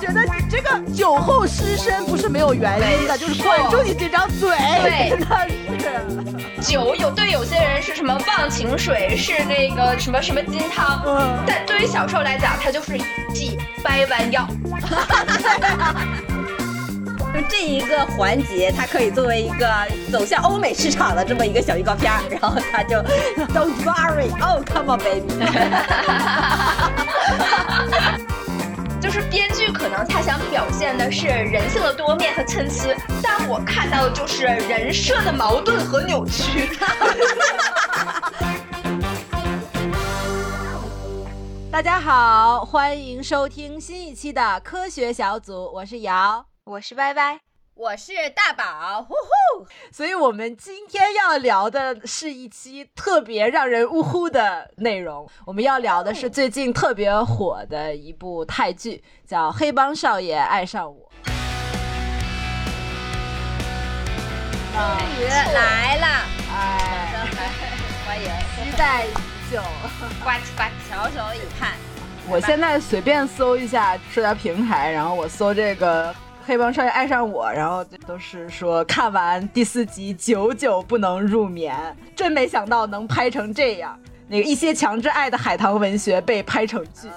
觉得你这个酒后失身不是没有原因的，就是管住你这张嘴，真的是。酒有对有些人是什么忘情水，是那个什么什么金汤，嗯，但对于小受来讲，它就是一剂掰弯药。就这一个环节，它可以作为一个走向欧美市场的这么一个小预告片儿然后他就 Don't worry, oh come on baby。就是编剧可能他想表现的是人性的多面和参差，但我看到的就是人设的矛盾和扭曲。大家好，欢迎收听新一期的科学小组，我是瑶，我是歪歪。我是大宝，呼呼！所以，我们今天要聊的是一期特别让人呜呼的内容。我们要聊的是最近特别火的一部泰剧，叫《黑帮少爷爱上我》。终于来了！哎，欢迎，期待已久，呱唧呱唧，翘首以盼。我现在随便搜一下社交平台，然后我搜这个。黑帮少爷爱上我，然后都是说看完第四集久久不能入眠，真没想到能拍成这样。那个一些强制爱的海棠文学被拍成剧，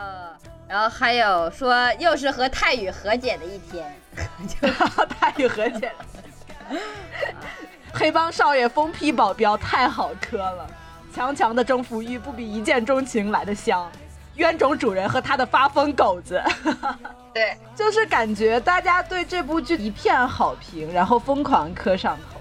然后还有说又是和泰宇和解的一天，就泰宇和解了。黑帮少爷疯批保镖太好磕了，强强的征服欲不比一见钟情来的香。冤种主人和他的发疯狗子，对，就是感觉大家对这部剧一片好评，然后疯狂磕上头。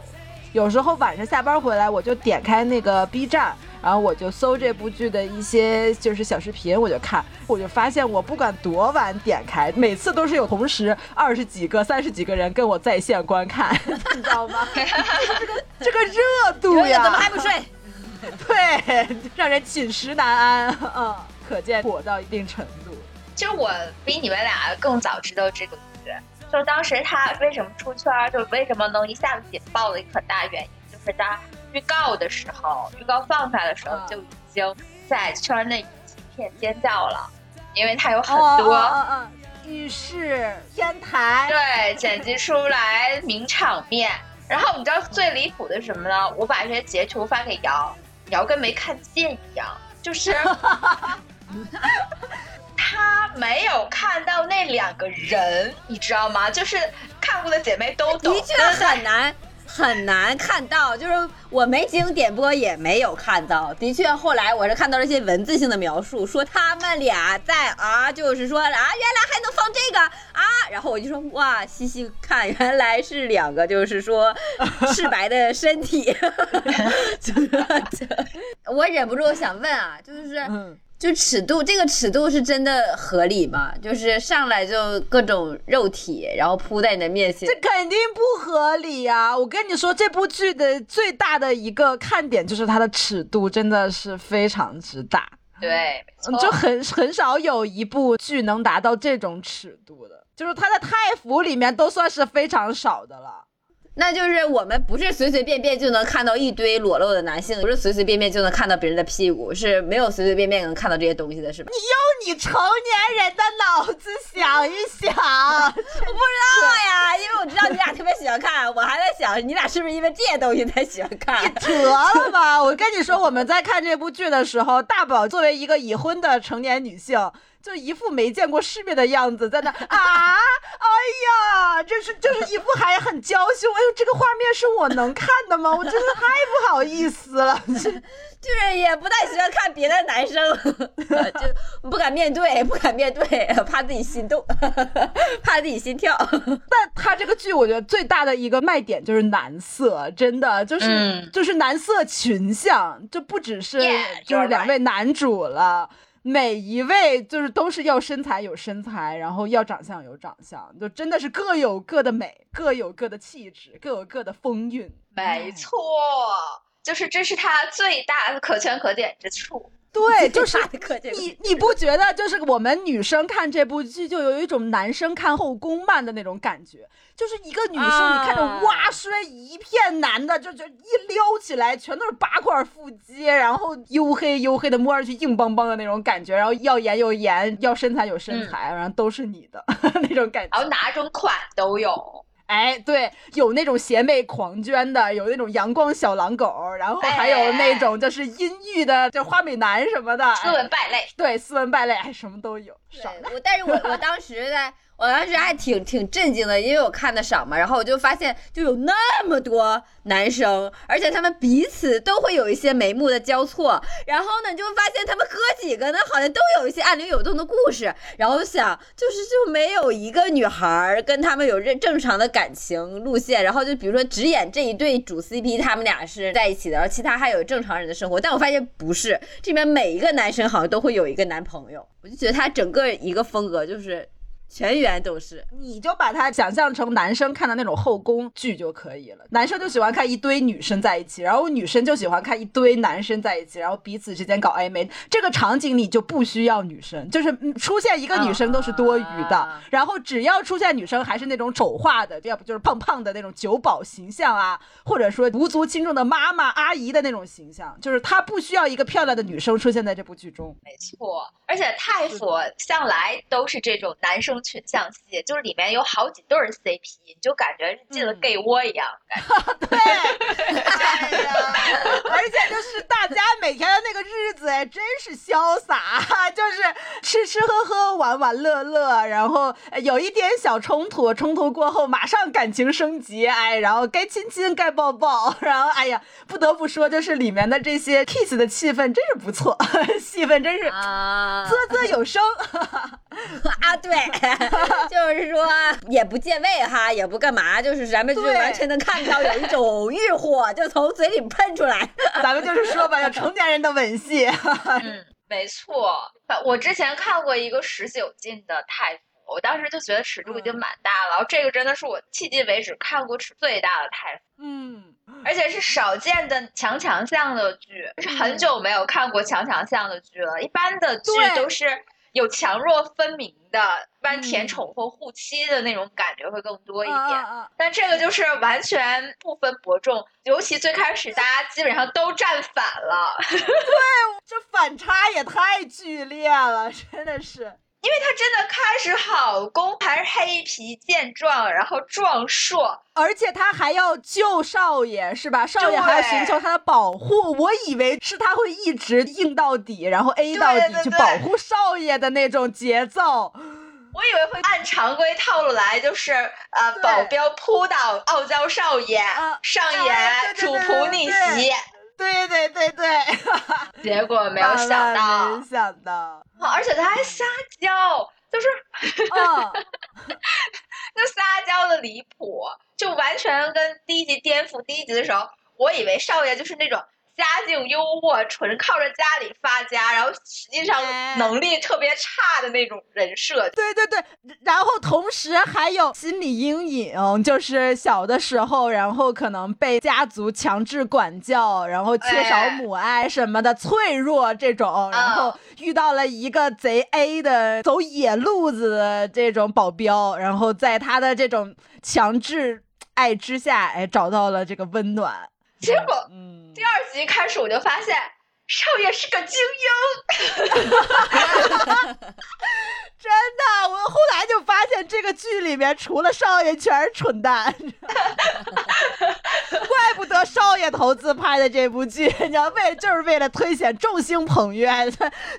有时候晚上下班回来，我就点开那个 B 站，然后我就搜这部剧的一些就是小视频，我就看，我就发现我不管多晚点开，每次都是有同时二十几个、三十几个人跟我在线观看，你知道吗？这个这个热度呀，怎么还不睡？对，让人寝食难安嗯。可见火到一定程度。其实我比你们俩更早知道这个剧，就当时他为什么出圈，就为什么能一下子引爆的一个很大原因，就是他预告的时候，预告放出来的时候就已经在圈内一片尖叫了，因为他有很多浴室、天台，对，剪辑出来名场面。然后你知道最离谱的是什么呢？我把这些截图发给瑶，瑶跟没看见一样，就是。他没有看到那两个人，你知道吗？就是看过的姐妹都懂，的确很难很难看到。就是我没经点播也没有看到。的确，后来我是看到了一些文字性的描述，说他们俩在啊，就是说啊，原来还能放这个啊。然后我就说哇，细细看，原来是两个，就是说 赤白的身体。我忍不住想问啊，就是。就尺度，这个尺度是真的合理吗？就是上来就各种肉体，然后扑在你的面前，这肯定不合理啊！我跟你说，这部剧的最大的一个看点就是它的尺度真的是非常之大。对，就很很少有一部剧能达到这种尺度的，就是它的太服里面都算是非常少的了。那就是我们不是随随便便就能看到一堆裸露的男性，不是随随便便就能看到别人的屁股，是没有随随便便能看到这些东西的，是吧？你用你成年人的脑子想一想，我不知道呀，因为我知道你俩特别喜欢看，我还在想你俩是不是因为这些东西才喜欢看？你得了吧！我跟你说，我们在看这部剧的时候，大宝作为一个已婚的成年女性。就一副没见过世面的样子，在那 啊，哎呀，这是就是一副还很娇羞。哎呦，这个画面是我能看的吗？我真的太不好意思了，就就是也不太喜欢看别的男生，就不敢面对，不敢面对，怕自己心动，怕自己心跳。但他这个剧，我觉得最大的一个卖点就是男色，真的就是就是男色群像，就不只是就是两位男主了。每一位就是都是要身材有身材，然后要长相有长相，就真的是各有各的美，各有各的气质，各有各的风韵。没错，就是这是他最大的可圈可点之处。对，就是 你你不觉得就是我们女生看这部剧就有一种男生看后宫漫的那种感觉，就是一个女生啊你看着哇摔一片男的，就就一撩起来全都是八块腹肌，然后黝黑黝黑的摸上去硬邦邦的那种感觉，然后要颜有颜，要身材有身材，然后都是你的那种感觉。然后哪种款都有。哎，对，有那种邪魅狂狷的，有那种阳光小狼狗，然后还有那种就是阴郁的，就花美男什么的，斯文败类，对，斯文败类，哎，什么都有，爽对我，但是我我 当时在，我当时还挺挺震惊的，因为我看的少嘛，然后我就发现就有那么多男生，而且他们彼此都会有一些眉目的交错，然后呢，就发现他们哥几个呢，好像都有一些暗流涌动的故事，然后想就是就没有一个女孩跟他们有正正常的感情路线，然后就比如说只演这一对主 CP，他们俩是在一起的，然后其他还有正常人的生活，但我发现不是，这边每一个男生好像都会有一个男朋友，我就觉得他整个一个风格就是全员都是。你就把它想象成男生看的那种后宫剧就可以了。男生就喜欢看一堆女生在一起，然后女生就喜欢看一堆男生在一起，然后彼此之间搞暧昧。这个场景里就不需要女生，就是嗯出现一个女生都是多余的。啊然后只要出现女生，还是那种丑化的，要不就是胖胖的那种酒保形象啊，或者说无足轻重的妈妈阿姨的那种形象，就是他不需要一个漂亮的女生出现在这部剧中。没错。而且太傅向来都是这种男生群像戏，就是里面有好几对 CP，你就感觉是进了嗯 gay 窝一样。感觉 对，哎呀，而且就是大家每天的那个日子，哎，真是潇洒，就是吃吃喝喝、玩玩乐乐，然后呃有一点小冲突，冲突过后马上感情升级，哎，然后该亲亲该抱抱，然后哎呀，不得不说，就是里面的这些 kiss 的气氛真是不错，气氛真是啊啧啧有声。啊，对，就是说也不借位哈，也不干嘛，就是咱们就完全能看到有一种欲火就从嘴里喷出来。咱们就是说吧，有成年人的吻戏。嗯，没错。我之前看过一个十九禁的泰服，我当时就觉得尺度已经蛮大了，然后这个真的是我迄今为止看过尺最大的泰服。嗯，而且是少见的强强项的剧，是很久没有看过强强项的剧了。一般的剧都是有强弱分明的，一般甜嗯宠或护妻的那种感觉会更多一点。啊啊啊但这个就是完全不分伯仲，尤其最开始大家基本上都站反了，对这反差也太剧烈了，真的是。因为他真的开始好攻，还是黑皮健壮，然后壮硕，而且他还要救少爷，是吧？少爷还要寻求他的保护。我以为是他会一直硬到底，然后 A 到底去保护少爷的那种节奏。我以为会按常规套路来，就是呃，保镖扑倒傲娇少爷，啊上哎演主仆逆对袭。对对对对，结果没有想到。万，没想到，啊而且他还撒娇，就是嗯，那撒娇的离谱，就完全跟第一集颠覆。第一集的时候，我以为少爷就是那种家境优渥、纯靠着家里发家，然后实际上哎能力特别差的那种人设。对对对，然后同时还有心理阴影，就是小的时候，然后可能被家族强制管教，然后缺少哎母爱什么的，脆弱这种，然后遇到了一个贼 A 的走野路子的这种保镖，然后在他的这种强制爱之下，哎，找到了这个温暖。结果嗯，第二集开始，我就发现少爷是个精英。真的，我后来就发现这个剧里面除了少爷全是蠢蛋，怪不得少爷投资拍的这部剧，你知道为就是为了推显众星捧月，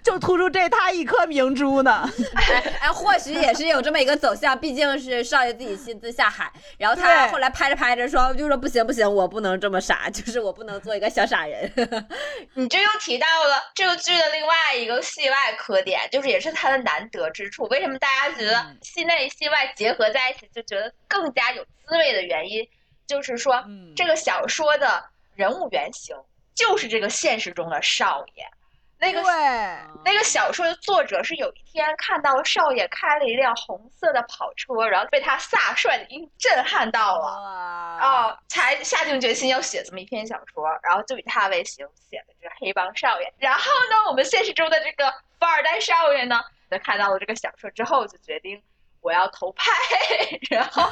就突出这他一颗明珠呢。哎，或许也是有这么一个走向，毕竟是少爷自己亲自下海，然后他对后来拍着拍着说，就说不行不行，我不能这么傻，就是我不能做一个小傻人。你这又提到了这个剧的另外一个戏外科点，就是也是他的难得之处。为什么大家觉得嗯戏内戏外结合在一起就觉得更加有滋味的原因，就是说、嗯这个小说的人物原型就是这个现实中的少爷。那个对，那个小说的作者是有一天看到少爷开了一辆红色的跑车，然后被他飒帅的衣服震撼到了。哇哦，才下定决心要写这么一篇小说，然后就以他为形写的这黑帮少爷。然后呢，我们现实中的这个富二代少爷呢，在看到了这个小说之后，就决定我要投派，然后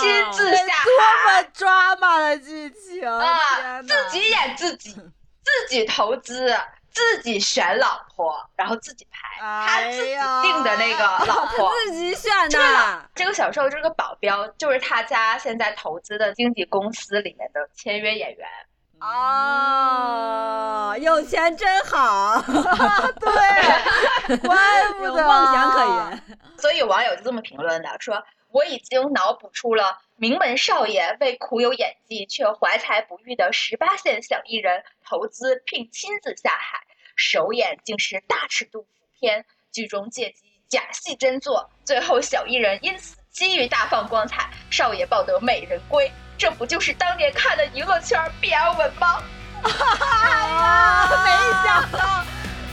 亲自下多海么抓马的剧情啊，自己演自己，自己投资，自己选老婆，然后自己拍，他自己定的那个老婆。自己选的，这个小受这个保镖就是他家现在投资的经纪公司里面的签约演员。哦，有钱真好，对，怪不有得梦想可言。所以网友就这么评论的，说我已经脑补出了名门少爷为苦有演技却怀才不遇的十八线小艺人投资并亲自下海，首演竟是大尺度浮片，剧中借机假戏真做，最后小艺人因此机遇大放光彩，少爷抱得美人归。这不就是当年看的娱乐圈 BL 文吗？哎呀，没想到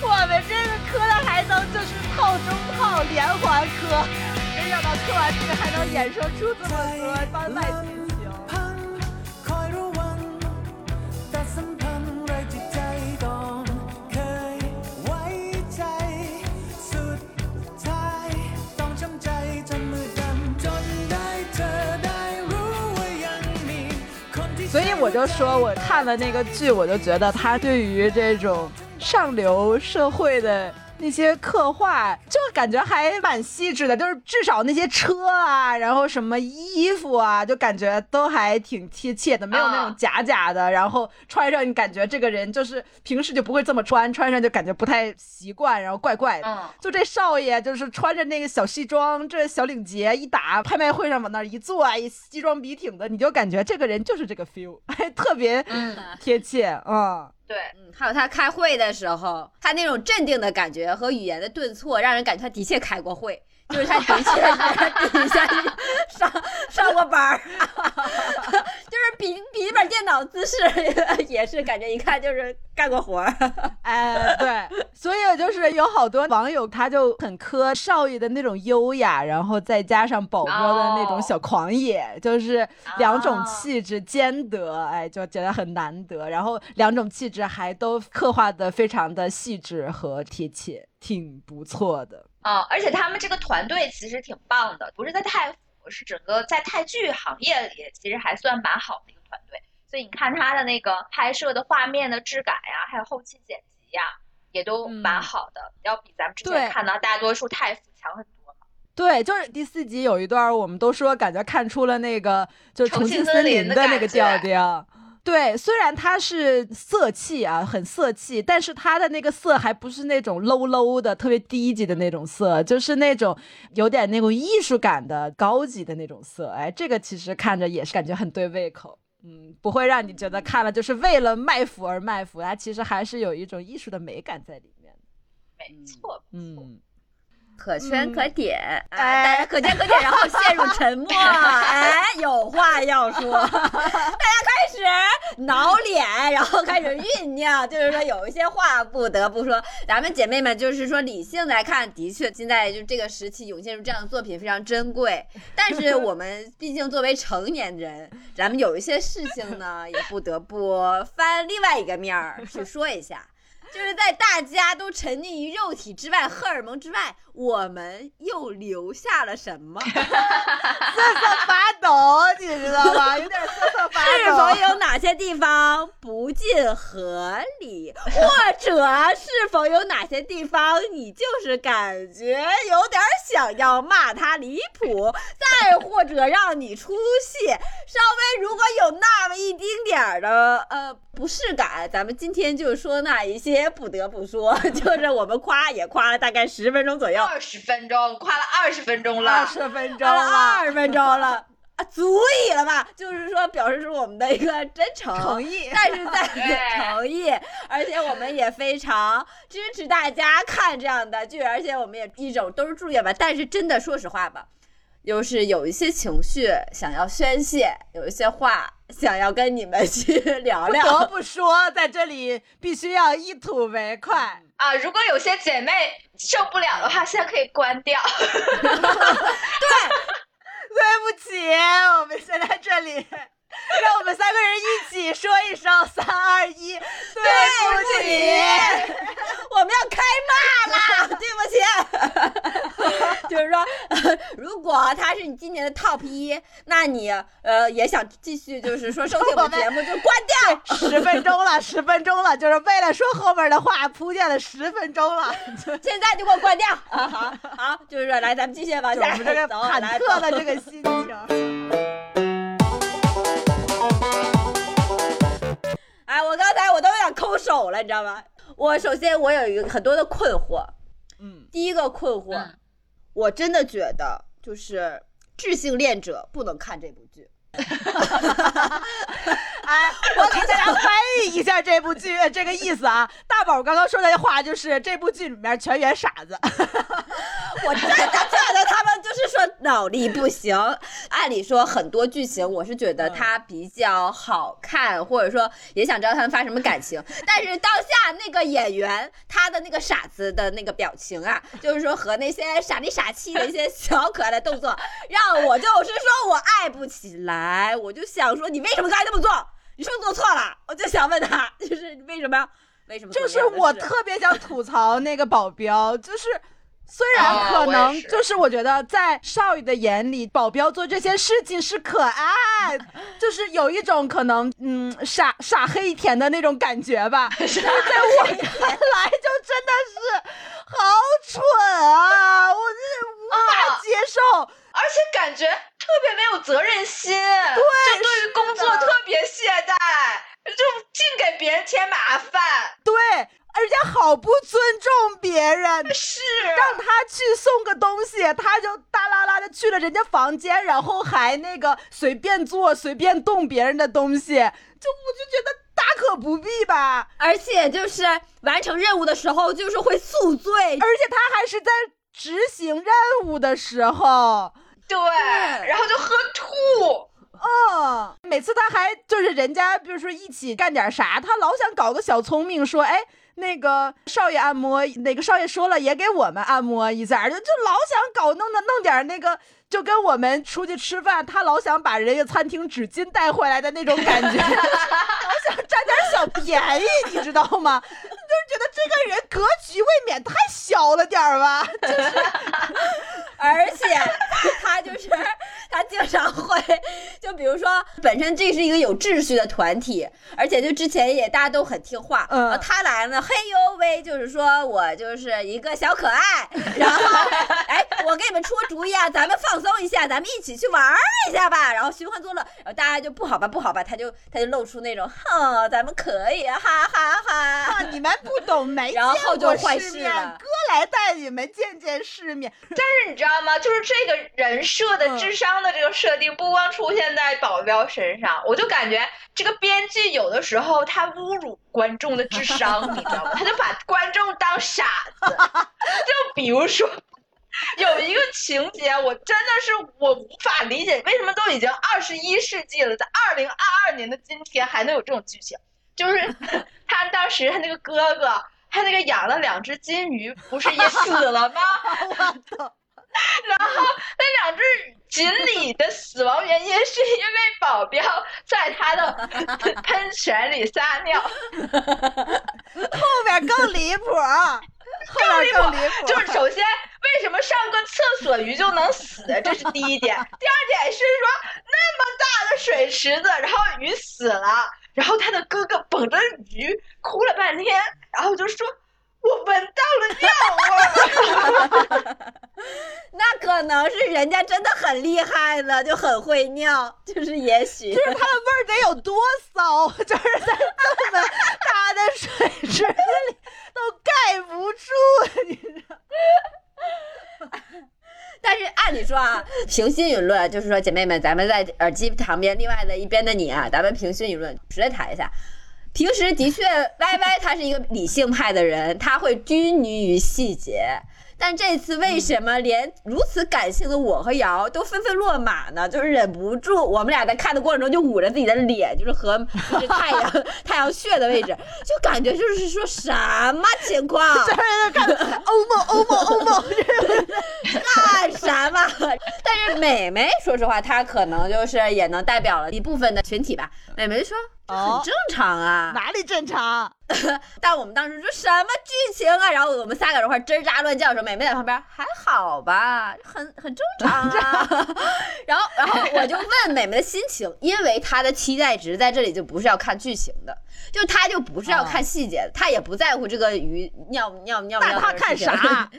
我们这个磕的还能就是套中套连环磕，没想到磕完这个还能衍生出这么多番外我就说，我看了那个剧，我就觉得他对于这种上流社会的那些刻画，就感觉还蛮细致的，就是至少那些车啊，然后什么衣服啊，就感觉都还挺贴切的，没有那种啊。假假的，然后穿上你感觉这个人就是平时就不会这么穿，穿上就感觉不太习惯，然后怪怪的。嗯，就这少爷，就是穿着那个小西装，这小领结一打，拍卖会上往那儿一坐，哎，西装笔挺的，你就感觉这个人就是这个 feel，还特别嗯。贴切，嗯，对，嗯，还有他开会的时候，他那种镇定的感觉和语言的顿挫，让人感觉他的确开过会，就是他的确是底下上上过班儿，就是笔笔记本电脑姿势也是感觉一看就是干过活儿。哎，对，所以就是有好多网友他就很磕少爷的那种优雅，然后再加上宝哥的那种小狂野，就是两种气质兼得，哎，就觉得很难得。然后两种气质还都刻画的非常的细致和贴切，挺不错的。啊、而且他们这个团队其实挺棒的，不是在泰服，是整个在泰剧行业里其实还算蛮好的一个团队。所以你看他的那个拍摄的画面的质感呀，还有后期剪辑呀，也都蛮好的，要比咱们之前看到大多数泰服强很多。对，就是第四集有一段，我们都说感觉看出了那个就是重庆森森林的那个调调。对，虽然它是色气啊，很色气，但是它的那个色还不是那种 low low 的、特别低级的那种色，就是那种有点那种艺术感的、高级的那种色。哎，这个其实看着也是感觉很对胃口，嗯，不会让你觉得看了就是为了卖腐而卖腐，它其实还是有一种艺术的美感在里面的。没错，嗯。可圈可点，哎哎，大家可圈可点，然后陷入沉默，哎，有话要说，大家开始挠脸，然后开始酝酿，就是说有一些话不得不说。咱们姐妹们就是说理性来看，的确现在就这个时期涌现出这样的作品非常珍贵，但是我们 毕竟作为成年人，咱们有一些事情呢，也不得不翻另外一个面儿去说一下。就是在大家都沉溺于肉体之外、荷尔蒙之外，我们又留下了什么？瑟瑟发抖，你知道吗？有点瑟瑟发抖是。否有哪些地方不尽合理，或者是否有哪些地方你就是感觉有点想要骂他离谱，再或者让你出戏，稍微如果有那么一丁点儿的呃不适感，咱们今天就说那一些不得不说，就是我们夸也夸了大概十分钟左右，二十分钟，夸了二十分钟了二了。十分钟聊了了，二十分钟了。啊，足以了吧？就是说，表示出我们的一个真诚诚意 但是在 对诚意，而且我们也非常支持大家看这样的剧，而且我们也一种都是祝愿吧。但是真的，说实话吧，又是有一些情绪想要宣泄，有一些话 想要跟你们去 聊聊。不得不说，在这里必须要一吐为快啊！如果有些姐妹受不了的话，现在可以关掉。对，对不起，我们现在这里。让我们三个人一起说一声“三二一”，对不起，我们要开骂了，对不起。今年的 top 一，那你呃也想继续就是说收听我们节目就关掉。十分钟了，十分钟了，就是为了说后面的话铺垫了十分钟了。现在就给我关掉啊！好，好，就是说来，咱们继续往下们这个走忐忑的这个心情。哎，我刚才我都有点抠手了，你知道吗？我首先我有一个很多的困惑，嗯，第一个困惑，嗯我真的觉得就是智性恋者不能看这部剧。哎，我给大家翻译一下这部剧呃这个意思啊。大宝刚刚说的话就是这部剧里面全员傻子。我真的觉得他们就是说脑力不行。按理说很多剧情我是觉得它比较好看，或者说也想知道他们发什么感情。但是当下那个演员他的那个傻子的那个表情啊，就是说和那些傻里傻气的一些小可爱的动作，让我就是说我爱不起来。我就想说你为什么刚才那么做？你是不是做错了？我就想问他，就是你为什么要为什么就是我特别想吐槽那个保镖，就是虽然啊可能就是我觉得在少羽的眼里，保镖做这些事情是可爱，就是有一种可能嗯傻傻黑甜的那种感觉吧。但是在我看来，就真的是好蠢啊！我真是无法啊接受。而且感觉特别没有责任心，对，就对于工作特别懈怠，就净给别人添麻烦。对，而且好不尊重别人。是，让他去送个东西，他就大啦啦的去了人家房间，然后还那个随便做、随便动别人的东西，就我就觉得大可不必吧。而且就是完成任务的时候，就是会宿醉，而且他还是在执行任务的时候，对，然后就喝吐。嗯，每次他还就是人家，比如说一起干点啥，他老想搞个小聪明，说，哎，那个少爷按摩，哪个少爷说了也给我们按摩一下，就就老想搞弄的弄点那个，就跟我们出去吃饭，他老想把人家餐厅纸巾带回来的那种感觉，老想占点小便宜，你知道吗？就是觉得这个人格局未免太小了点儿吧，就是。而且他就是他经常会，就比如说本身这是一个有秩序的团体，而且就之前也大家都很听话，嗯他来了呢，嘿呦喂，就是说我就是一个小可爱，然后哎，我给你们出个主意啊，咱们放松一下，咱们一起去玩儿一下吧，然后寻欢作乐，然后大家就不好吧不好吧，他就他就露出那种哼，咱们可以，哈哈哈。啊，你们不懂，没见过就坏世面，哥来带你们见见世面。但是你知道吗？就是这个人设的嗯智商的这个设定，不光出现在保镖身上，我就感觉这个编剧有的时候他侮辱观众的智商，你知道吗？他就把观众当傻子。就比如说。有一个情节，我真的是我无法理解，为什么都已经二十一世纪了，在二零二二年的今天还能有这种剧情？就是 他当时他那个哥哥，他那个养了两只金鱼，不是也 死了吗？然后那两只锦鲤的死亡原因是因为保镖在他的喷泉里撒尿，后面更离谱，更离谱，就是首先为什么上个厕所鱼就能死，这是第一点。第二点是说那么大的水池子，然后鱼死了，然后他的哥哥捧着鱼哭了半天，然后就说。我闻到了尿味儿，那可能是人家真的很厉害了，就很会尿，就是也许就是他的味儿得有多骚，就是在这么大的水池子里都盖不住，你知道。但是按理说啊，平心而论，就是说姐妹们，咱们在耳机旁边另外的一边的你啊，咱们平心而论，直接谈一下。平时的确，Y Y 他是一个理性派的人，他会拘泥于细节。但这次为什么连如此感性的我和瑶都纷纷落马呢？就是忍不住，我们俩在看的过程中就捂着自己的脸，就是和就是 太阳太阳穴的位置，就感觉就是说什么情况？就是看欧梦欧梦欧梦，干什么？但是美眉，说实话，她可能就是也能代表了一部分的群体吧。美眉说：“哦，正常啊。哪里正常？但我们当时说什么剧情啊？然后我们仨搁这块吱喳乱叫的时候，美美在旁边还好吧，很很正常啊。然后然后我就问美美的心情，因为她的期待值在这里就不是要看剧情的，就她就不是要看细节的，她也不在乎这个鱼尿尿尿尿。那她 看啥？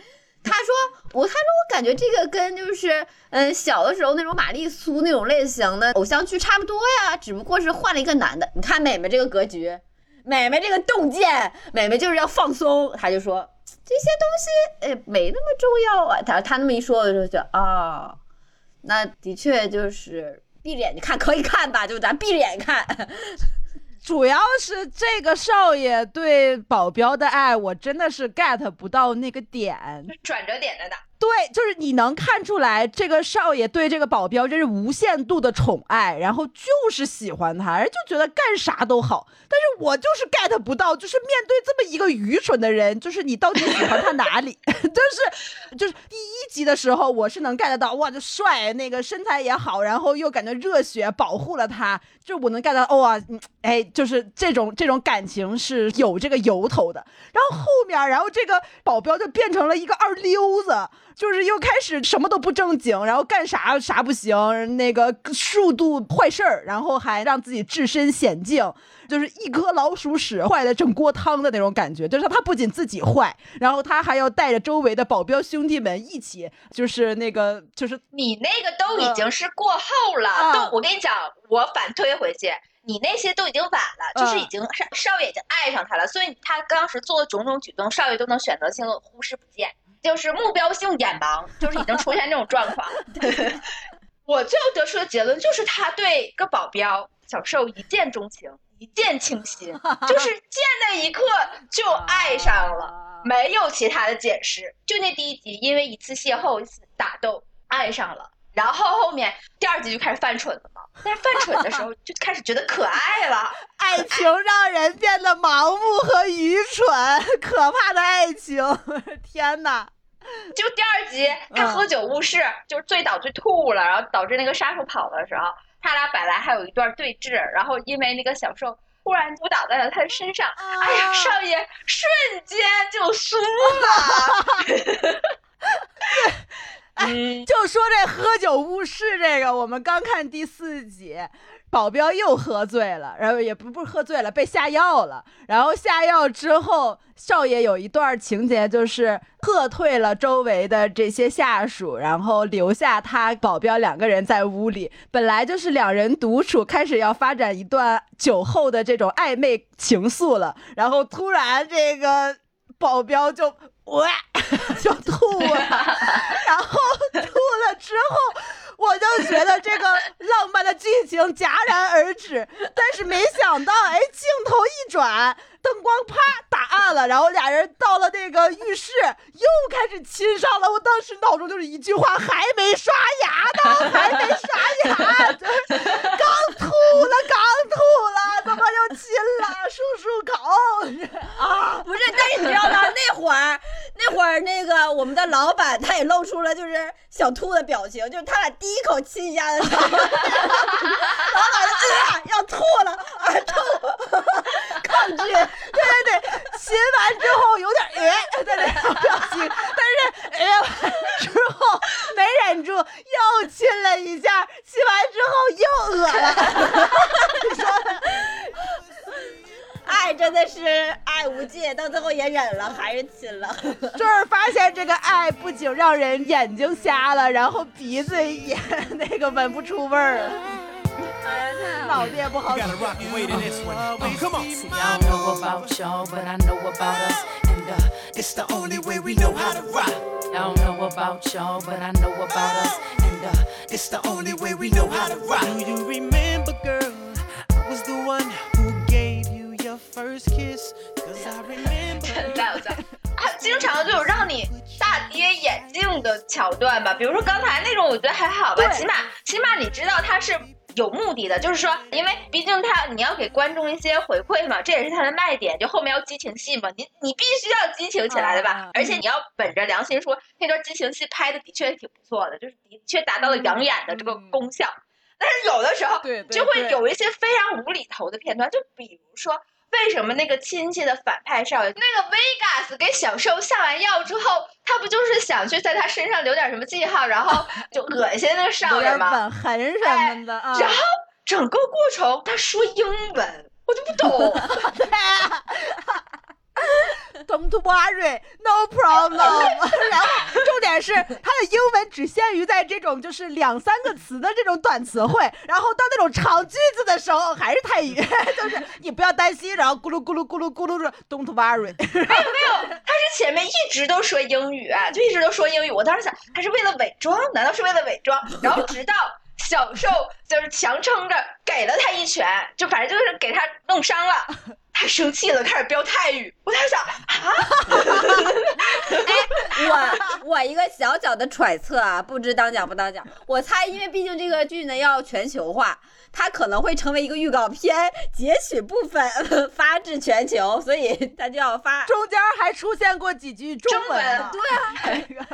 他说我，他说我感觉这个跟就是嗯小的时候那种玛丽苏那种类型的偶像剧差不多呀，只不过是换了一个男的。你看美美这个格局，美美这个洞见，美美就是要放松。他就说这些东西哎没那么重要啊。他他那么一说，我就觉得啊，那的确就是闭着眼睛看可以看吧，就咱闭着眼看。主要是这个少爷对保镖的爱，我真的是 get 不到那个点。转折点在哪？对，就是你能看出来，这个少爷对这个保镖真是无限度的宠爱，然后就是喜欢他，就觉得干啥都好。但是我就是 get 不到，就是面对这么一个愚蠢的人，就是你到底喜欢他哪里？就是就是第一集的时候，我是能 get 到，哇，就帅，那个身材也好，然后又感觉热血，保护了他，就我能 get 到，哇，哎，就是这种这种感情是有这个由头的。然后后面，然后这个保镖就变成了一个二溜子。就是又开始什么都不正经，然后干啥啥不行，那个数度坏事儿，然后还让自己置身险境，就是一颗老鼠屎坏了整锅汤的那种感觉。就是他不仅自己坏，然后他还要带着周围的保镖兄弟们一起，就是那个就是你那个都已经是过后了，嗯都我跟你讲，我反推回去。你那些都已经晚了，就是已经少少爷已经爱上他了，所以他当时做的种种举动，少爷都能选择性的忽视不见，就是目标性眼盲，就是已经出现这种状况。我最后得出的结论就是他对个保镖小受一见钟情，一见倾心，就是见那一刻就爱上了，没有其他的解释。就那第一集，因为一次邂逅、一次打斗爱上了，然后后面第二集就开始犯蠢了嘛。但是犯蠢的时候 就开始觉得可爱了，爱情让人变得盲目和愚蠢，可怕的爱情，天哪！就第二集他喝酒误事，就是醉倒醉吐了，然后导致那个杀手跑的时候，他俩本来还有一段对峙，然后因为那个小受突然扑倒在了他的身上，哎呀，少爷瞬间就输了。嗯，就说这喝酒误事这个，我们刚看第四集，保镖又喝醉了，然后也不不是喝醉了，被下药了。然后下药之后，少爷有一段情节就是喝退了周围的这些下属，然后留下他保镖两个人在屋里。本来就是两人独处，开始要发展一段酒后的这种暧昧情愫了。然后突然这个保镖就哇 就吐了。然后吐了之后，我就觉得这个浪漫的剧情戛然而止。但是没想到，哎，镜头一转，灯光啪打暗了，然后俩人到了那个浴室，又开始亲上了。我当时脑中就是一句话：还没刷牙呢，还没刷牙，刚吐了，刚吐了，怎么又亲了？漱漱口啊！不是，但是你知道吗？那会儿，那会儿那个我们的老板他也露出了就是想吐的表情，就是他俩第一口亲下的时候，老板就呃要吐了，而吐对对对，亲完之后有点呃的那，但是哎呀之后没忍住又亲了一下，亲完之后又恶了。你说？爱真的是爱无界，到最后也忍了，还是亲了。就是发现这个爱不仅让人眼睛瞎了，然后鼻子也那个闻不出味儿，脑子也不好 We 使。gotta rock and wait in this one. Oh, come on. See, I don't know about y'all, but I know about us. And uh, It's the only way we know how to rock. I don't know about y'all, but I know about us. And uh, It's the only way we know how to rock. Do you remember, girl? I was the one who gave you your first kiss. Cause I remember. 真在我在，他经常就有让你大跌眼镜的桥段吧，比如说刚才那种，我觉得还好吧，对起码起码你知道他是。有目的的，就是说，因为毕竟他你要给观众一些回馈嘛，这也是他的卖点。就后面要激情戏嘛，你你必须要激情起来的吧？啊而且你要本着良心说，那段激情戏拍的的确挺不错的，就是的确达到了养眼的这个功效。但是有的时候就会有一些非常无厘头的片段，就比如说。为什么那个亲戚的反派少爷，那个 Vegas 给小受下完药之后，他不就是想去在他身上留点什么记号，然后就恶心那个少爷吗？吻痕什么的啊。然后整个过程他说英文，我就不懂。Don't worry, no problem。然后重点是，它的英文只限于在这种就是两三个词的这种短词汇，然后到那种长句子的时候还是泰语，就是你不要担心，然后咕噜咕噜咕噜咕噜的 Don't worry。没有没有他是前面一直都说英语啊，就一直都说英语。我当时想，他是为了伪装？难道是为了伪装？然后直到小受就是强撑着给了他一拳，就反正就是给他弄伤了，他生气了，开始飙泰语。我在想啊，我我一个小小的揣测啊，不知当讲不当讲。我猜，因为毕竟这个剧呢要全球化，它可能会成为一个预告片，截取部分呃 发至全球，所以它就要发。中间还出现过几句中文对啊，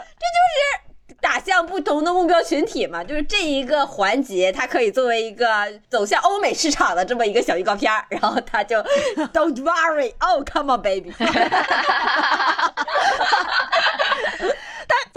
打向不同的目标群体嘛，就是这一个环节，它可以作为一个走向欧美市场的这么一个小预告片儿，然后他就 Don't worry, oh come on baby，但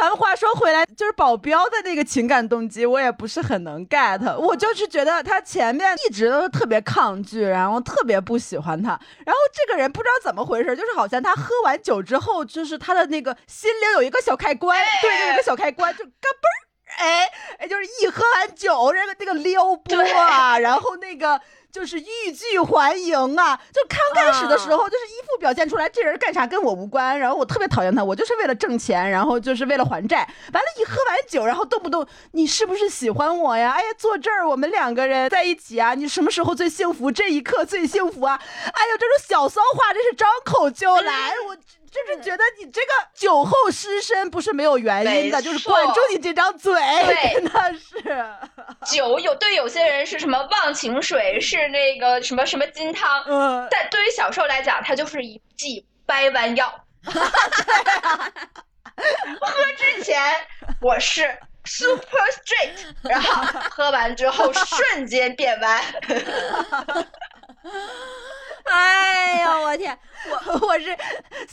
咱们话说回来，就是保镖的那个情感动机，我也不是很能 get。我就是觉得他前面一直都是特别抗拒，然后特别不喜欢他。然后这个人不知道怎么回事，就是好像他喝完酒之后，就是他的那个心灵有一个小开关，对，就有一个小开关，就嘎嘣儿。哎哎，就是一喝完酒，那个那个撩拨啊，然后那个就是欲拒还迎啊，就刚开始的时候就是一副表现出来这人干啥跟我无关，然后我特别讨厌他，我就是为了挣钱，然后就是为了还债。完了，一喝完酒，然后动不动你是不是喜欢我呀？哎呀，坐这儿我们两个人在一起啊，你什么时候最幸福？这一刻最幸福啊！哎呦，这种小骚话真是张口就来，我。就是觉得你这个酒后失身不是没有原因的，就是管住你这张嘴，对。真的是，酒有对有些人是什么忘情水，是那个什么什么金汤，嗯，但对于小受来讲，它就是一剂掰弯药。喝之前我是 super straight，然后喝完之后 瞬间变弯。哎呀，我天！我我是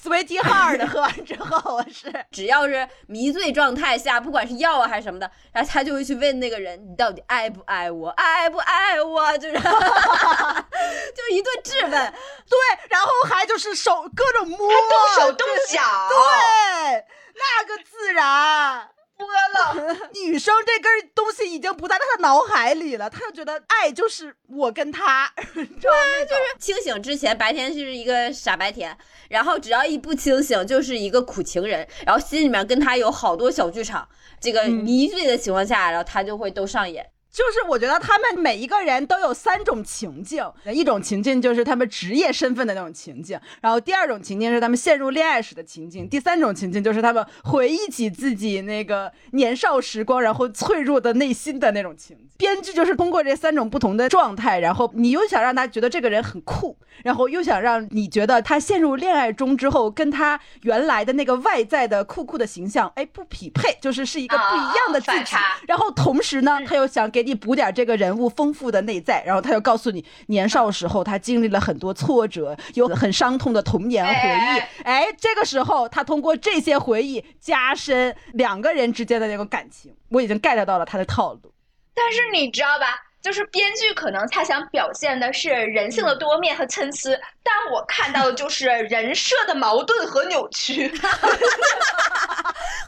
sweetie heart，喝完之后我是，只要是迷醉状态下，不管是药啊还是什么的，然后他就会去问那个人：“你到底爱不爱我？爱不爱我？”就是 就一顿质问。对，然后还就是手各种摸，动手动脚，对，那个自然。播了。女生这根东西已经不在她的脑海里了，她就觉得爱就是我跟他，你 知道那种。清醒之前，白天是一个傻白甜，然后只要一不清醒，就是一个苦情人，然后心里面跟他有好多小剧场。这个迷醉的情况下，然后他就会都上演。就是我觉得他们每一个人都有三种情境，一种情境就是他们职业身份的那种情境，然后第二种情境是他们陷入恋爱时的情境，第三种情境就是他们回忆起自己那个年少时光，然后脆弱的内心的那种情境。编剧就是通过这三种不同的状态，然后你又想让他觉得这个人很酷，然后又想让你觉得他陷入恋爱中之后，跟他原来的那个外在的酷酷的形象，哎，不匹配，就是是一个不一样的自己。然后同时呢，他又想给你补点这个人物丰富的内在，然后他就告诉你，年少时候他经历了很多挫折，有很伤痛的童年回忆。哎哎，这个时候他通过这些回忆加深两个人之间的那种感情，我已经 get 到了他的套路。但是你知道吧？就是编剧可能他想表现的是人性的多面和参差，但我看到的就是人设的矛盾和扭曲。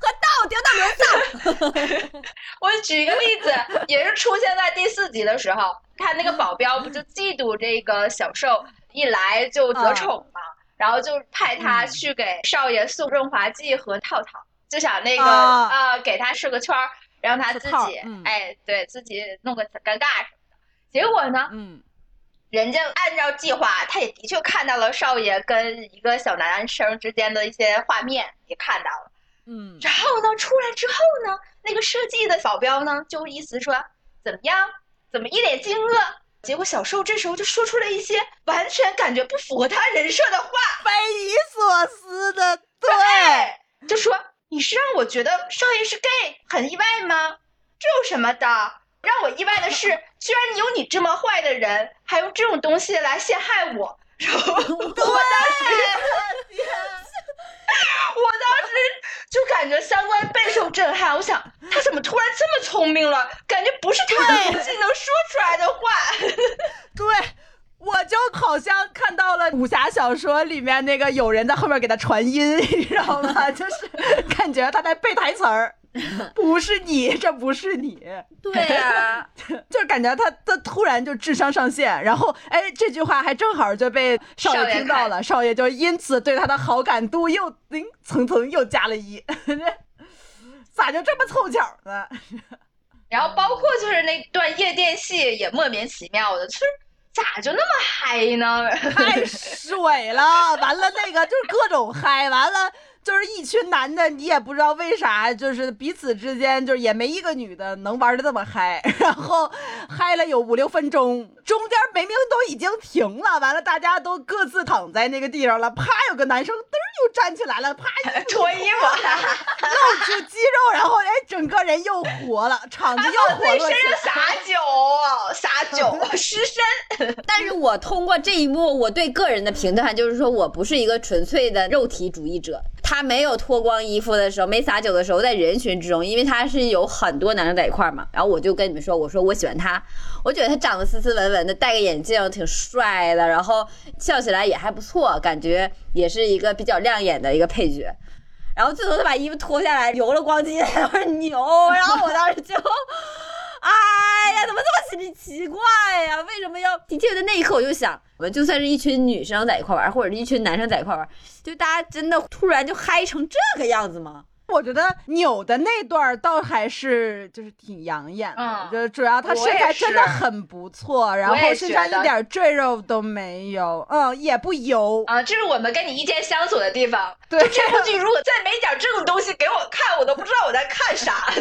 和道德的沦丧。我举一个例子，也是出现在第四集的时候，他那个保镖不就嫉妒这个小受一来就得宠嘛，然后就派他去给少爷送润滑剂和套套，就想那个啊啊、给他设个圈儿，让他自己哎对自己弄个尴尬什么的。结果呢，嗯，人家按照计划，他也的确看到了少爷跟一个小男生之间的一些画面，也看到了。嗯，然后呢，出来之后呢，那个设计的保镖呢，就意思说怎么样，怎么一脸惊愕。结果小受这时候就说出了一些完全感觉不符合他人设的话，匪夷所思的，对，就说你是让我觉得少爷是 gay 很意外吗？这有什么的？让我意外的是，居然有你这么坏的人，还用这种东西来陷害我。然后 我当时，我当时就感觉三观备受震撼。我想，他怎么突然这么聪明了？感觉不是他的年纪能说出来的话。对。我就好像看到了武侠小说里面那个有人在后面给他传音，你知道吗？就是感觉他在背台词儿，不是你，这不是你。对呀、就是感觉他他突然就智商上线，然后哎，这句话还正好就被少爷听到了，少爷就因此对他的好感度又嗯层层又加了一，咋就这么凑巧呢？然后包括就是那段夜店戏也莫名其妙的，就是咋就那么嗨呢？太水了，完了那个就是各种嗨，完了。就是一群男的，你也不知道为啥，就是彼此之间就是也没一个女的能玩的这么嗨，然后嗨了有五六分钟，中间明明都已经停了，完了大家都各自躺在那个地上了，啪有个男生站起来了，啪 脱衣服，露出肌肉，然后哎整个人又活了，场子 又活自己络起身上来。洒酒，撒酒湿身。但是我通过这一幕，我对个人的评判就是说我不是一个纯粹的肉体主义者。他没有脱光衣服的时候，没撒酒的时候，在人群之中，因为他是有很多男生在一块儿嘛。然后我就跟你们说，我说我喜欢他，我觉得他长得斯斯文文的，戴个眼镜挺帅的，然后笑起来也还不错，感觉也是一个比较亮眼的一个配角。然后最后他把衣服脱下来，油了光巾，我说牛，然后我当时就。哎呀，怎么这么奇奇怪呀？为什么要？的确，在那一刻我就想，我们就算是一群女生在一块玩，或者是一群男生在一块玩，就大家真的突然就嗨成这个样子吗？我觉得扭的那段倒还是就是挺养眼的，嗯就主要他身材真的很不错，然后身上一点赘肉都没有，嗯，也不油，啊，这是我们跟你意见相左的地方。对，这部剧如果再没点这种东西给我看，我都不知道我在看啥。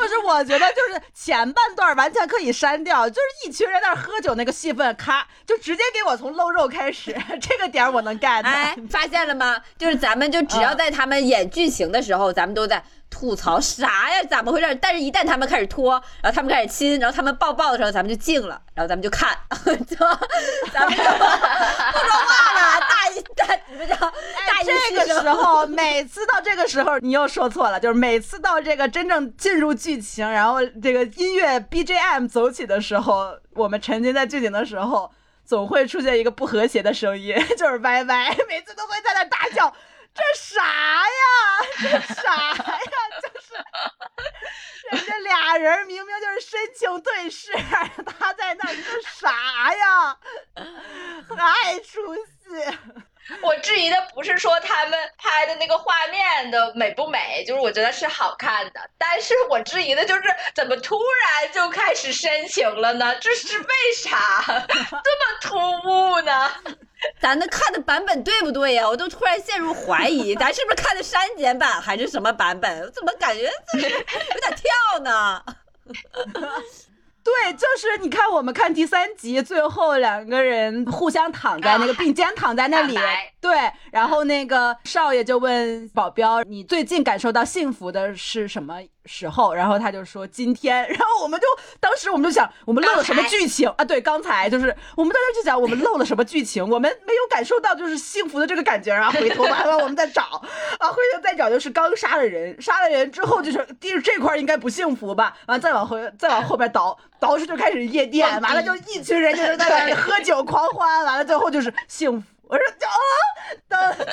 就是我觉得就是前半段完全可以删掉，就是一群人在那喝酒那个戏份，咔就直接给我从露肉开始，这个点儿我能 get。哎，发现了吗？就是咱们就只要在他们演剧情的时候，咱们都在吐槽啥呀，怎么回事？但是一旦他们开始脱，然后他们开始亲，然后他们抱抱的时候，咱们就静了，然后咱们就看，就咱们就不说话了，大一大你们叫大一哎这个时候，每次到这个时候，你又说错了，就是每次到这个真正进入剧情，然后这个音乐 BGM 走起的时候，我们沉浸在剧情的时候，总会出现一个不和谐的声音，就是歪歪，每次都会在那大叫。这啥呀？这啥呀？就是人家俩人明明就是深情对视，他在那儿这啥呀？爱出戏。我质疑的不是说他们拍的那个画面的美不美，就是我觉得是好看的，但是我质疑的就是怎么突然就开始深情了呢？这是为啥 这么突兀呢？咱的看的版本对不对呀？我都突然陷入怀疑，咱是不是看的删减版还是什么版本？我怎么感觉就是有点跳呢？对，就是你看，我们看第三集，最后两个人互相躺在那个啊并肩躺在那里，对，然后那个少爷就问保镖：“你最近感受到幸福的是什么时候？”然后他就说：“今天。”然后我们就当时我们就想，我们漏了什么剧情啊？对，刚才就是我们当时就想，我们漏了什么剧情？我们没有感受到就是幸福的这个感觉啊！回头完了 我们再找啊，回头再找就是刚杀了人，杀了人之后就是第这块应该不幸福吧？完了再往回再往后边倒，倒出就开始夜店，完了就一群人就是在那里喝酒狂欢，完了最后就是幸福。我说就啊，等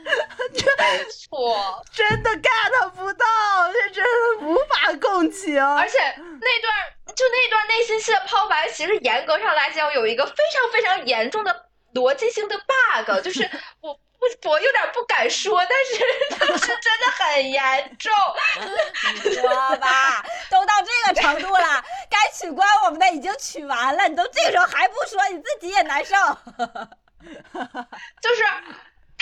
没错，真的 get 不到，这真的无法共情。而且那段就那段内心戏的抛白，其实严格上来讲有一个非常非常严重的逻辑性的 bug，就是我不我有点不敢说，但是但是真的很严重。你说吧，都到这个程度了，该取关我们的已经取完了，你都这个时候还不说，你自己也难受。就是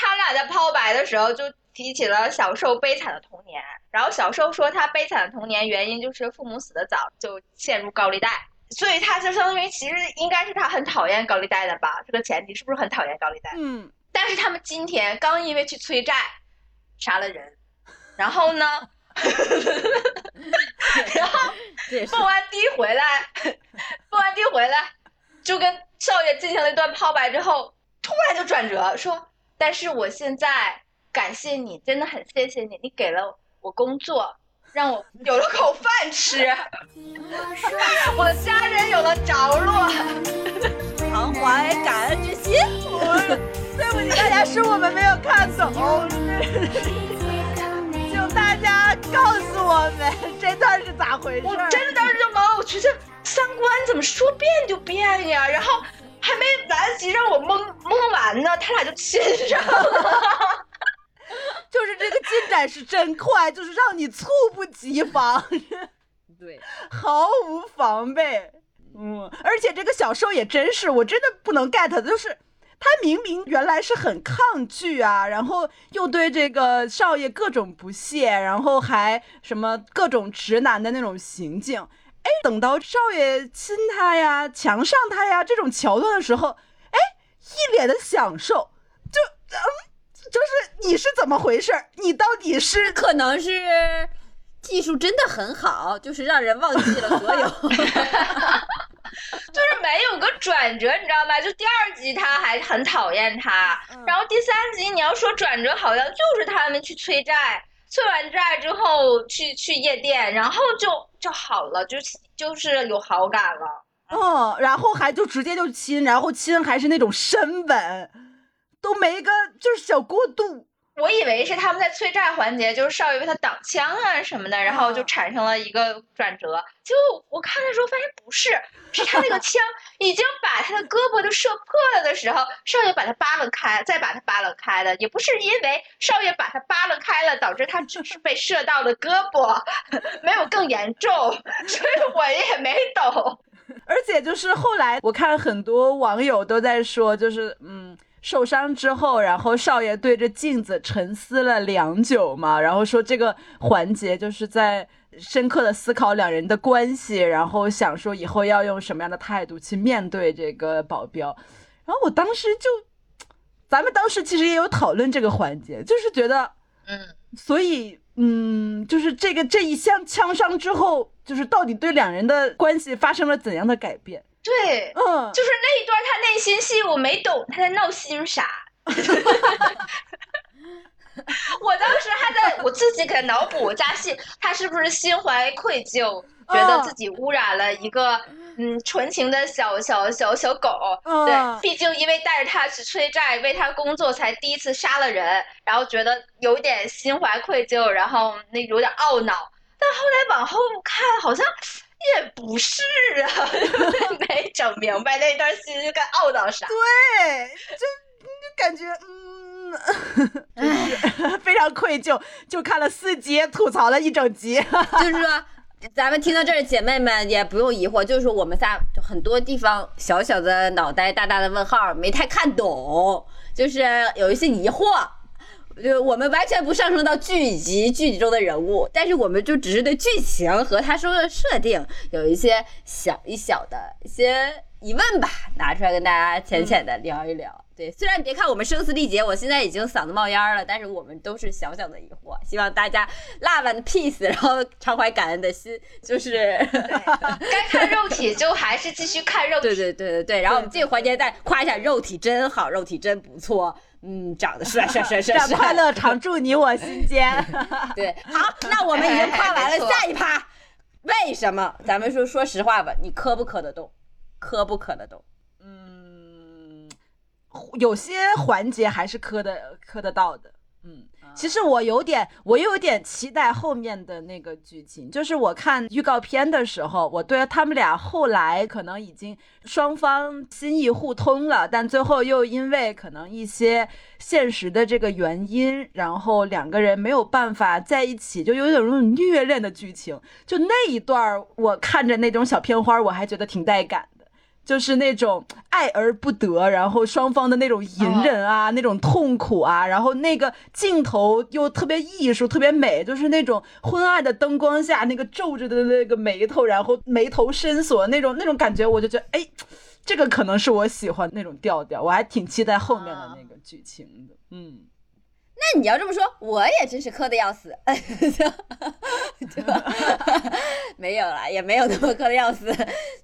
他俩在抛白的时候就提起了小受悲惨的童年，然后小受说他悲惨的童年原因就是父母死得早，就陷入高利贷，所以他就相当于其实应该是他很讨厌高利贷的吧？这个前提是不是很讨厌高利贷？嗯，但是他们今天刚因为去催债杀了人，然后呢，然后蹦 完迪回来，蹦完迪回来，就跟少爷进行了一段抛白之后，突然就转折说：“但是我现在感谢你，真的很谢谢你，你给了我工作，让我有了口饭吃，我的家人有了着落。”常怀感恩之心。对不起大家，是我们没有看懂，请大家告诉我们这段是咋回事我儿。真的当时就懵了，我觉得三观怎么说变就变呀？然后还没来得及让我懵懵完呢，他俩就亲上了。就是这个进展是真快，就是让你猝不及防，对，毫无防备。嗯，而且这个小受也真是，我真的不能 get，就是他明明原来是很抗拒啊，然后又对这个少爷各种不屑，然后还什么各种直男的那种行径。哎，等到少爷亲他呀、强上他呀这种桥段的时候，哎，一脸的享受，就嗯，就是你是怎么回事？你到底是可能是技术真的很好，就是让人忘记了所有。就是没有个转折，你知道吗？就第二集他还很讨厌他，然后第三集你要说转折，好像就是他们去催债，催完债之后去去夜店，然后就就好了，就就是有好感了。嗯，然后还就直接就亲，然后亲还是那种深吻，都没个就是小过渡。我以为是他们在催债环节，就是少爷为他挡枪啊什么的，然后就产生了一个转折。结果我看的时候发现不是，是他那个 枪已经把他的胳膊都射破了的时候，少爷把他扒拉开，再把他扒拉开了，也不是因为少爷把他扒拉开了，导致他只是被射到了胳膊，没有更严重，所以我也没懂。而且就是后来我看很多网友都在说，就是嗯。受伤之后，然后少爷对着镜子沉思了良久嘛，然后说这个环节就是在深刻的思考两人的关系，然后想说以后要用什么样的态度去面对这个保镖。然后我当时就，咱们当时其实也有讨论这个环节，就是觉得，嗯，所以嗯，就是这个这一项枪伤之后，就是到底对两人的关系发生了怎样的改变？对，嗯，就是那一段他内心戏我没懂，他在闹心啥？我当时还在 我自己给他脑补加戏，他是不是心怀愧疚，觉得自己污染了一个嗯纯情的小小小小狗？嗯对，毕竟因为带着他去催债，为他工作，才第一次杀了人，然后觉得有点心怀愧疚，然后那有点懊恼。但后来往后看，好像也不是啊，没整明白那段戏该懊恼啥。对，就就感觉嗯，就 是非常愧疚，就看了四集，吐槽了一整集。就是说，咱们听到这儿，姐妹们也不用疑惑，就是说我们仨就很多地方小小的脑袋、大大的问号，没太看懂，就是有一些疑惑。就我们完全不上升到剧集剧集中的人物，但是我们就只是对剧情和他说的设定有一些小一小的一些疑问吧，拿出来跟大家浅浅的聊一聊。对，虽然别看我们声嘶力竭，我现在已经嗓子冒烟了，但是我们都是小小的疑惑，希望大家 love and peace，然后常怀感恩的心，就是该看肉体就还是继续看肉体。对对对对对。然后我们这个环节再夸一下肉体真好，肉体真不错，嗯，长得帅帅帅帅帅，愿快乐常驻你我心间。对，好，那我们已经夸完了，下一趴，为什么？咱们说说实话吧，你磕不磕得动？磕不磕得动？嗯，有些环节还是磕的磕得到的。嗯，其实我有点，我有点期待后面的那个剧情。就是我看预告片的时候，我对他们俩后来可能已经双方心意互通了，但最后又因为可能一些现实的这个原因，然后两个人没有办法在一起，就有点那种虐恋的剧情。就那一段儿，我看着那种小片花儿，我还觉得挺带感的。就是那种爱而不得，然后双方的那种隐忍啊，那种痛苦啊，然后那个镜头又特别艺术，特别美，就是那种昏暗的灯光下那个皱着的那个眉头，然后眉头深锁那种那种感觉，我就觉得哎，这个可能是我喜欢那种调调，我还挺期待后面的那个剧情的。嗯，那你要这么说，我也真是磕的要死，没有了，也没有那么磕的要死，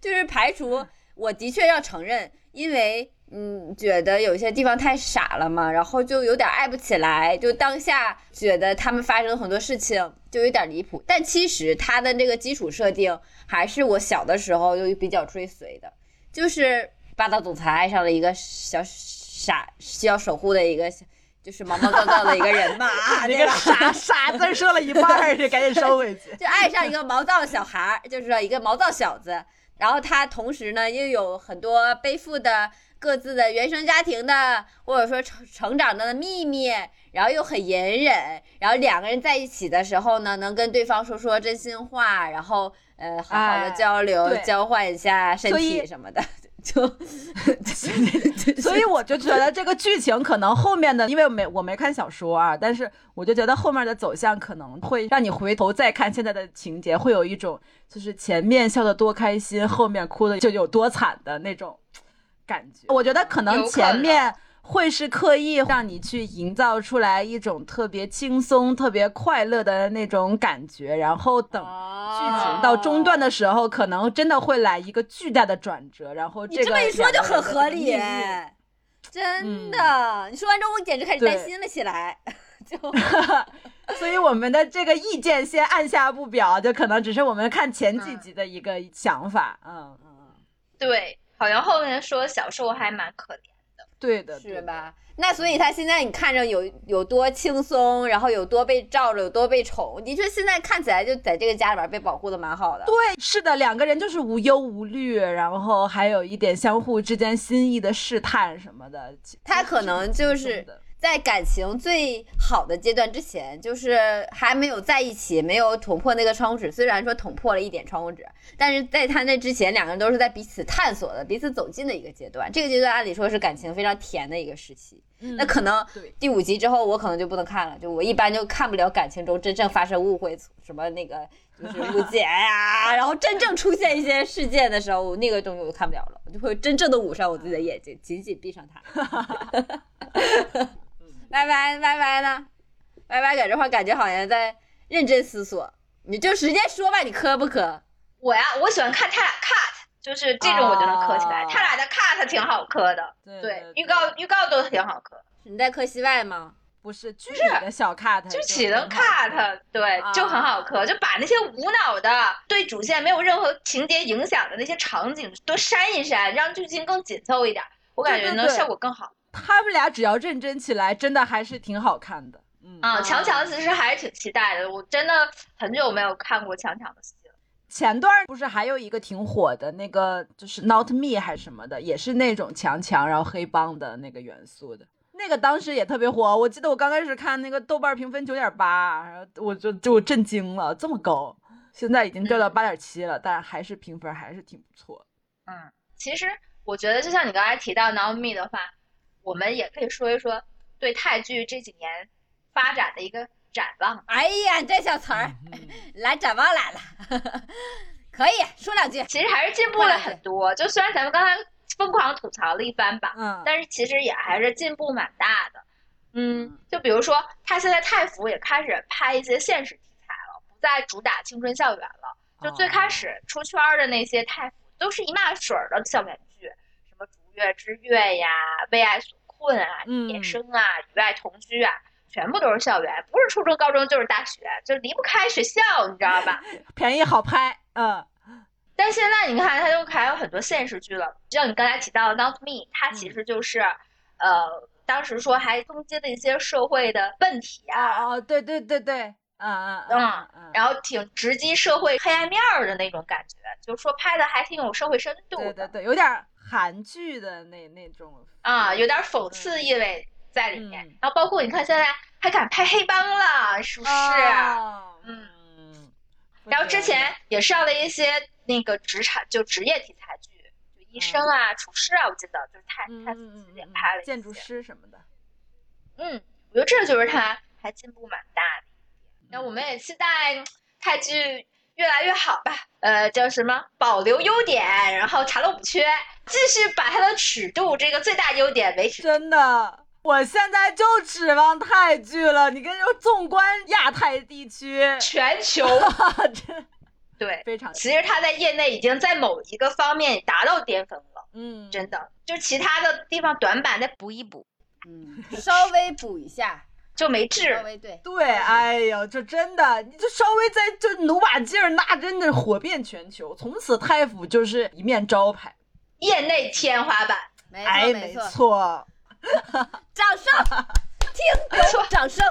就是排除，我的确要承认，因为嗯，觉得有些地方太傻了嘛，然后就有点爱不起来，就当下觉得他们发生很多事情就有点离谱，但其实他的这个基础设定还是我小的时候就比较追随的，就是霸道总裁爱上了一个小傻需要守护的一个小。就是毛毛躁躁的一个人嘛，啊，那个傻傻字儿说了一半儿，就赶紧收回去。就爱上一个毛躁小孩儿，就是说一个毛躁小子。然后他同时呢，又有很多背负的各自的原生家庭的，或者说成成长的秘密，然后又很隐忍。然后两个人在一起的时候呢，能跟对方说说真心话，然后呃好好的哎交流，对交换一下身体什么的，就 所以我就觉得这个剧情可能后面的，因为我没我没看小说啊，但是我就觉得后面的走向可能会让你回头再看现在的情节，会有一种就是前面笑的多开心，后面哭的就有多惨的那种感觉。我觉得可能前面。会是刻意让你去营造出来一种特别轻松、特别快乐的那种感觉，然后等剧情到中段的时候，可能真的会来一个巨大的转折，然后你这个这么一说就很合理真的。你说完之后，我简直开始担心了起来，就。所以我们的这个意见先按下不表，就可能只是我们看前几集的一个想法。嗯嗯，对，好像后面说小受还蛮可怜。对的？是吧？那所以他现在你看着有有多轻松，然后有多被罩着，有多被宠，的确现在看起来就在这个家里边被保护的蛮好的。对，是的，两个人就是无忧无虑，然后还有一点相互之间心意的试探什么的。他可能就是在感情最好的阶段之前，就是还没有在一起，没有捅破那个窗户纸。虽然说捅破了一点窗户纸，但是在他那之前，两个人都是在彼此探索的、彼此走近的一个阶段。这个阶段按理说是感情非常甜的一个时期。嗯那可能第五集之后，我可能就不能看了。就我一般就看不了感情中真正发生误会，什么那个就是误解呀、然后真正出现一些事件的时候，那个东西我就看不了了，我就会真正的捂上我自己的眼睛，紧紧闭上它。歪歪歪歪呢？歪歪搁这块儿感觉好像在认真思索，你就直接说吧，你磕不磕？我呀，我喜欢看他俩 cut，就是这种我就能磕起来。哦他俩的 cut 挺好磕的，对对对，预告预告都挺好磕，你在磕戏外吗？不是剧里的小 cut，就起的很好看 cut，对，就很好磕，就把那些无脑的、对主线没有任何情节影响的那些场景都删一删，让剧情更紧凑一点，我感觉能效果更好。他们俩只要认真起来，真的还是挺好看的。嗯啊，啊强强其实还是挺期待的，我真的很久没有看过强强的戏了。前段不是还有一个挺火的那个，就是 Not Me 还是什么的，也是那种强强然后黑帮的那个元素的。那个当时也特别火，我记得我刚开始看那个豆瓣评分九点八，然后我就就震惊了，这么高。现在已经掉到八点七了，但还是评分还是挺不错。嗯，其实我觉得，就像你刚才提到 Naomi 的话，我们也可以说一说对泰剧这几年发展的一个展望。哎呀，这小词儿 来展望来了，可以说两句。其实还是进步了很多，就虽然咱们刚才疯狂吐槽了一番吧，嗯，但是其实也还是进步蛮大的。嗯，就比如说，他现在泰服也开始拍一些现实题材了，不再主打青春校园了。就最开始出圈的那些泰服，都是一码水儿的校园月之月》呀，《为爱所困》啊，《嗯。野生》啊，《与爱同居》啊，全部都是校园，不是初中、高中就是大学，就离不开学校，你知道吧？便宜好拍，嗯。但现在你看，它就还有很多现实剧了，就像你刚才提到的《Not Me》，它其实就是，呃，当时说还抨击了一些社会的问题啊，哦哦，对对对对，嗯嗯嗯嗯，然后挺直击社会黑暗面儿的那种感觉，就是说拍的还挺有社会深度的对对对，有点韩剧的那那种啊，有点讽刺意味在里面。嗯然后包括你看现在还敢拍黑帮了，是不是？哦嗯嗯，然后之前也上了一些那个职场就职业题材剧，就医生啊、厨师啊，我记得就是太嗯太自己嗯嗯嗯也拍了一建筑师什么的，嗯，我觉得这就是他还进步蛮大的。那我们也期待嗯泰剧越来越好吧。呃，叫什么？保留优点，然后查漏补缺，继续把它的尺度这个最大优点维持。真的我现在就指望泰剧了。你跟说纵观亚太地区，全球 真对，非常其实它在业内已经在某一个方面达到巅峰了，嗯，真的。就其他的地方短板再补一补，嗯，稍微补一下，就没治稍。微对。对，哎呦，这真的，你就稍微再就努把劲儿，那真的火遍全球。从此太府就是一面招牌。业内天花板，没哎，错。没错，掌声，听歌掌声。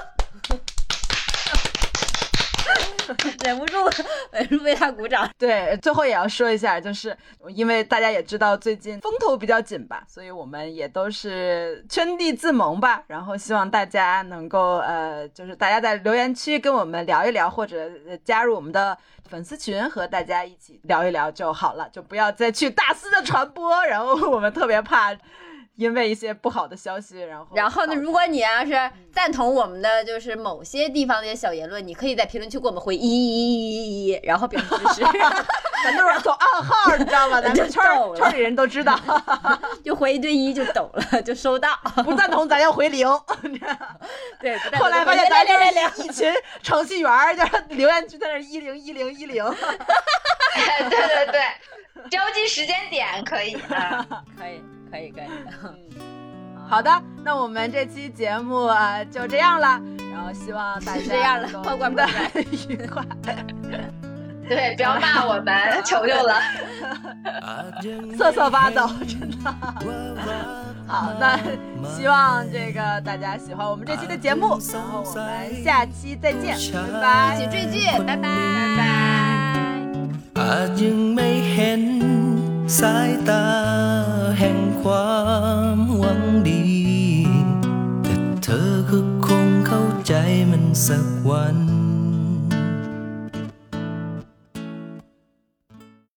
忍不住，忍不住为他鼓掌。对，最后也要说一下，就是因为大家也知道最近风头比较紧吧，所以我们也都是圈地自萌吧。然后希望大家能够呃，就是大家在留言区跟我们聊一聊，或者加入我们的粉丝群，和大家一起聊一聊就好了，就不要再去大肆的传播。然后我们特别怕。因为一些不好的消息，然后然后呢，如果你要是赞同我们的就是某些地方的一些小言论，你可以在评论区给我们回一一一一一，然后表示支持，咱都是走暗号，你知道吗？咱们圈圈里人都知道，就回一对一就懂了，就收到。不赞同咱要回零。对，后来发现咱就是一群程序员儿，就是留言区在那一零一零一零。对对对，标记时间点可以啊。可以可以可以。好的，那我们这期节目啊就这样了，然后希望大家这样了能够报关听不得愉快。对，不要骂我们，求求了。瑟瑟发抖，真的。好，那希望这个大家喜欢我们这期的节目，然后我们下期再见，拜拜。一起追剧，拜拜拜拜。 สายตาแห่งความหวังดี แต่เธอก็คงเข้าใจมันสักวัน